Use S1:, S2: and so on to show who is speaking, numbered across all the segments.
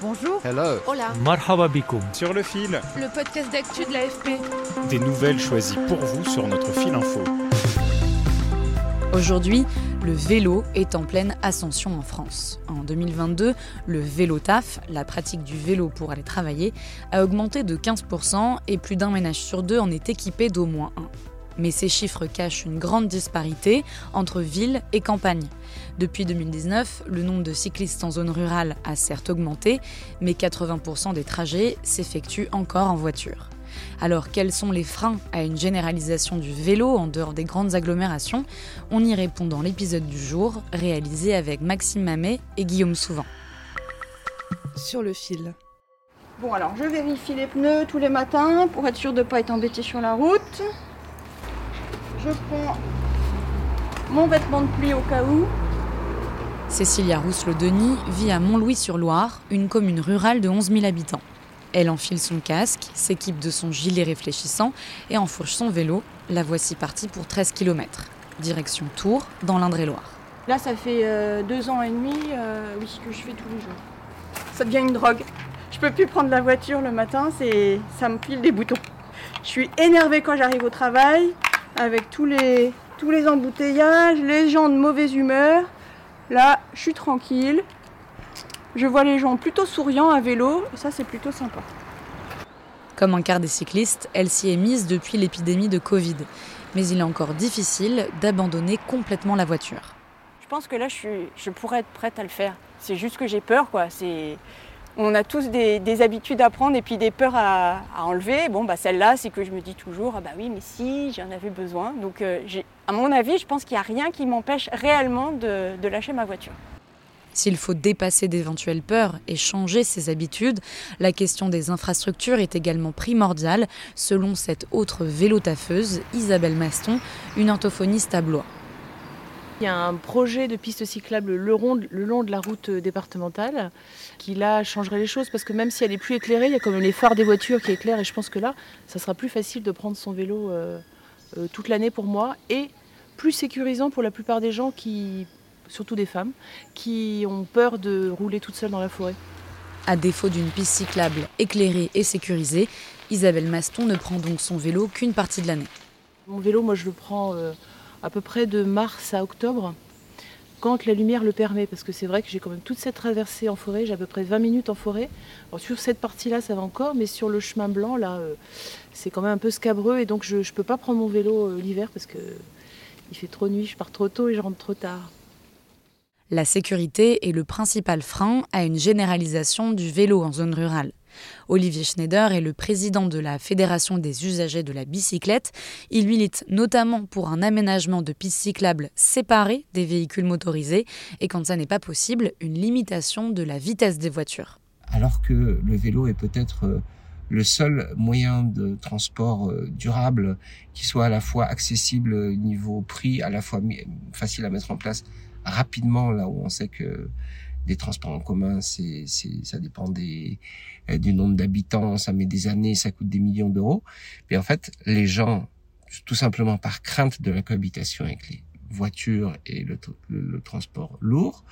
S1: Bonjour.
S2: Hello.
S1: Hola.
S3: Marhaba bikoum.
S4: Sur le fil,
S1: Le podcast d'actu de l'AFP.
S4: des nouvelles choisies pour vous sur notre fil info.
S5: Aujourd'hui, le vélo est en pleine ascension en France. En 2022, le vélo taf, la pratique du vélo pour aller travailler, a augmenté de 15% et plus d'un ménage sur deux en est équipé d'au moins un. Mais ces chiffres cachent une grande disparité entre ville et campagne. Depuis 2019, le nombre de cyclistes en zone rurale a certes augmenté, mais 80% des trajets s'effectuent encore en voiture. Alors quels sont les freins à une généralisation du vélo en dehors des grandes agglomérations? On y répond dans l'épisode du jour, réalisé avec Maxime Mamet et Guillaume Souvent.
S1: Sur le fil.
S6: Bon alors je vérifie les pneus tous les matins pour être sûr de ne pas être embêté sur la route. Je prends mon vêtement de pluie au cas où.
S5: Cécilia Rousselot-Denis vit à Montlouis-sur-Loire, une commune rurale de 11 000 habitants. Elle enfile son casque, s'équipe de son gilet réfléchissant et enfourche son vélo. La voici partie pour 13 km. Direction Tours, dans l'Indre-et-Loire.
S6: Là ça fait euh, deux ans et demi euh, oui, que je fais tous les jours. Ça devient une drogue. Je peux plus prendre la voiture le matin, c'est ça me pile des boutons. Je suis énervée quand j'arrive au travail avec tous les, tous les embouteillages, les gens de mauvaise humeur. Là, je suis tranquille. Je vois les gens plutôt souriants à vélo, et ça c'est plutôt sympa.
S5: Comme un quart des cyclistes, elle s'y est mise depuis l'épidémie de Covid. Mais il est encore difficile d'abandonner complètement la voiture.
S6: Je pense que là, je, suis, je pourrais être prête à le faire. C'est juste que j'ai peur, quoi. C'est, on a tous des, des habitudes à prendre et puis des peurs à, enlever. Bon, bah celle-là, c'est que je me dis toujours, ah bah oui, mais si, j'en avais besoin. Donc, euh, à mon avis, je pense qu'il n'y a rien qui m'empêche réellement de, lâcher ma voiture.
S5: S'il faut dépasser d'éventuelles peurs et changer ses habitudes, la question des infrastructures est également primordiale, selon cette autre vélo-taffeuse, Isabelle Maston, une orthophoniste à Blois.
S7: Il y a un projet de piste cyclable le, rond- le long de la route départementale qui là changerait les choses parce que même si elle est plus éclairée, il y a quand même les phares des voitures qui éclairent et je pense que là, ça sera plus facile de prendre son vélo euh, euh, toute l'année pour moi et plus sécurisant pour la plupart des gens qui, surtout des femmes, qui ont peur de rouler toute seule dans la forêt.
S5: À défaut d'une piste cyclable éclairée et sécurisée, Isabelle Maston ne prend donc son vélo qu'une partie de l'année.
S7: Mon vélo, moi je le prends euh, à peu près de mars à octobre quand la lumière le permet, parce que c'est vrai que j'ai quand même toute cette traversée en forêt, j'ai à peu près 20 minutes en forêt. Sur cette partie-là, ça va encore, mais sur le chemin blanc, là, euh, c'est quand même un peu scabreux, et donc je ne peux pas prendre mon vélo euh, l'hiver parce que il fait trop nuit, je pars trop tôt et je rentre trop tard.
S5: La sécurité est le principal frein à une généralisation du vélo en zone rurale. Olivier Schneider est le président de la Fédération des usagers de la bicyclette. Il milite notamment pour un aménagement de pistes cyclables séparées des véhicules motorisés et quand ça n'est pas possible, une limitation de la vitesse des voitures.
S2: Alors que le vélo est peut-être euh, le seul moyen de transport euh, durable qui soit à la fois accessible au niveau prix, à la fois facile à mettre en place rapidement, là où on sait que des transports en commun, c'est, ça dépend des, euh, du nombre d'habitants, ça met des années, ça coûte des millions d'euros. Mais en fait, les gens, tout simplement par crainte de la cohabitation avec les voitures et le transport lourd,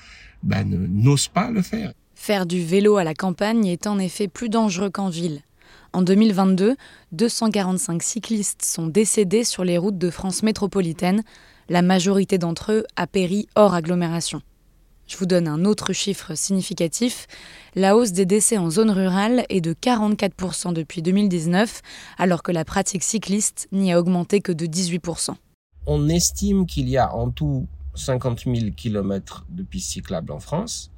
S2: bah, ne- n'osent pas le faire.
S5: Faire du vélo à la campagne est en effet plus dangereux qu'en ville. En 2022, 245 cyclistes sont décédés sur les routes de France métropolitaine. La majorité d'entre eux a péri hors agglomération. Je vous donne un autre chiffre significatif. La hausse des décès en zone rurale est de 44% depuis 2019, alors que la pratique cycliste n'y a augmenté que de 18%.
S2: On estime qu'il y a en tout 50 000 kilomètres de pistes cyclables en France.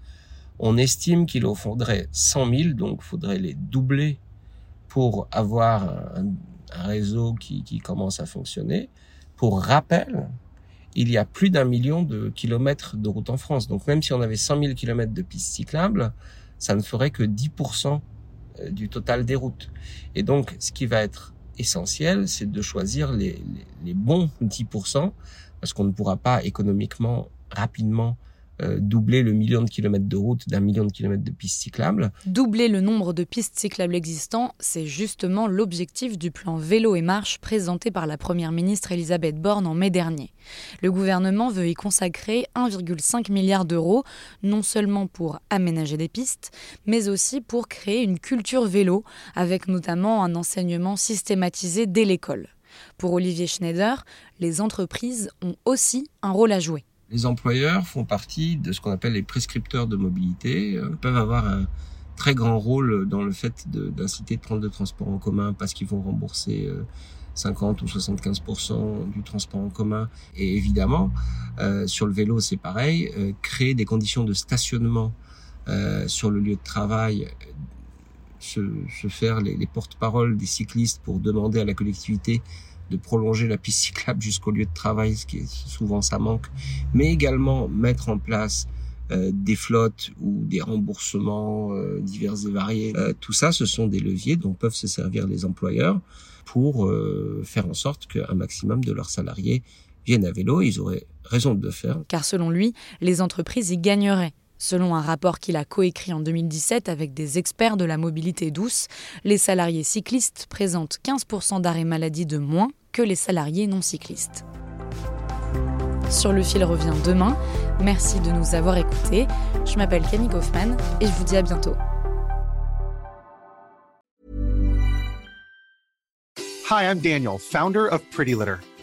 S2: On estime qu'il en faudrait 100 000, donc il faudrait les doubler pour avoir un, réseau qui commence à fonctionner. Pour rappel, il y a plus d'un million de kilomètres de routes en France. Donc même si on avait 100 000 kilomètres de pistes cyclables, ça ne ferait que 10% euh, du total des routes. Et donc, ce qui va être essentiel, c'est de choisir les, les bons 10%, parce qu'on ne pourra pas économiquement rapidement euh, doubler le million de kilomètres de route d'un million de kilomètres de pistes cyclables.
S5: Doubler le nombre de pistes cyclables existants, c'est justement l'objectif du plan vélo et marche présenté par la Première ministre Elisabeth Borne en mai dernier. Le gouvernement veut y consacrer 1,5 milliard d'euros, non seulement pour aménager des pistes, mais aussi pour créer une culture vélo, avec notamment un enseignement systématisé dès l'école. Pour Olivier Schneider, les entreprises ont aussi un rôle à jouer.
S2: Les employeurs font partie de ce qu'on appelle les prescripteurs de mobilité, Ils euh, peuvent avoir un très grand rôle dans le fait d'inciter de, prendre le transport en commun parce qu'ils vont rembourser 50 euh, ou 75% du transport en commun. Et évidemment, euh, sur le vélo, c'est pareil, créer des conditions de stationnement sur le lieu de travail, se, se faire les, les porte-paroles des cyclistes pour demander à la collectivité de prolonger la piste cyclable jusqu'au lieu de travail, ce qui est souvent ça manque, mais également mettre en place euh, des flottes ou des remboursements euh, divers et variés. Euh, tout ça, ce sont des leviers dont peuvent se servir les employeurs pour euh, faire en sorte qu'un maximum de leurs salariés viennent à vélo. Ils auraient raison de le faire.
S5: Car selon lui, les entreprises y gagneraient. Selon un rapport qu'il a coécrit en 2017 avec des experts de la mobilité douce, les salariés cyclistes présentent 15% d'arrêt maladie de moins que les salariés non cyclistes. Sur le fil revient demain. Merci de nous avoir écoutés. Je m'appelle Camille Kaufmann et je vous dis à bientôt.
S3: Hi, I'm Daniel, founder of Pretty Litter.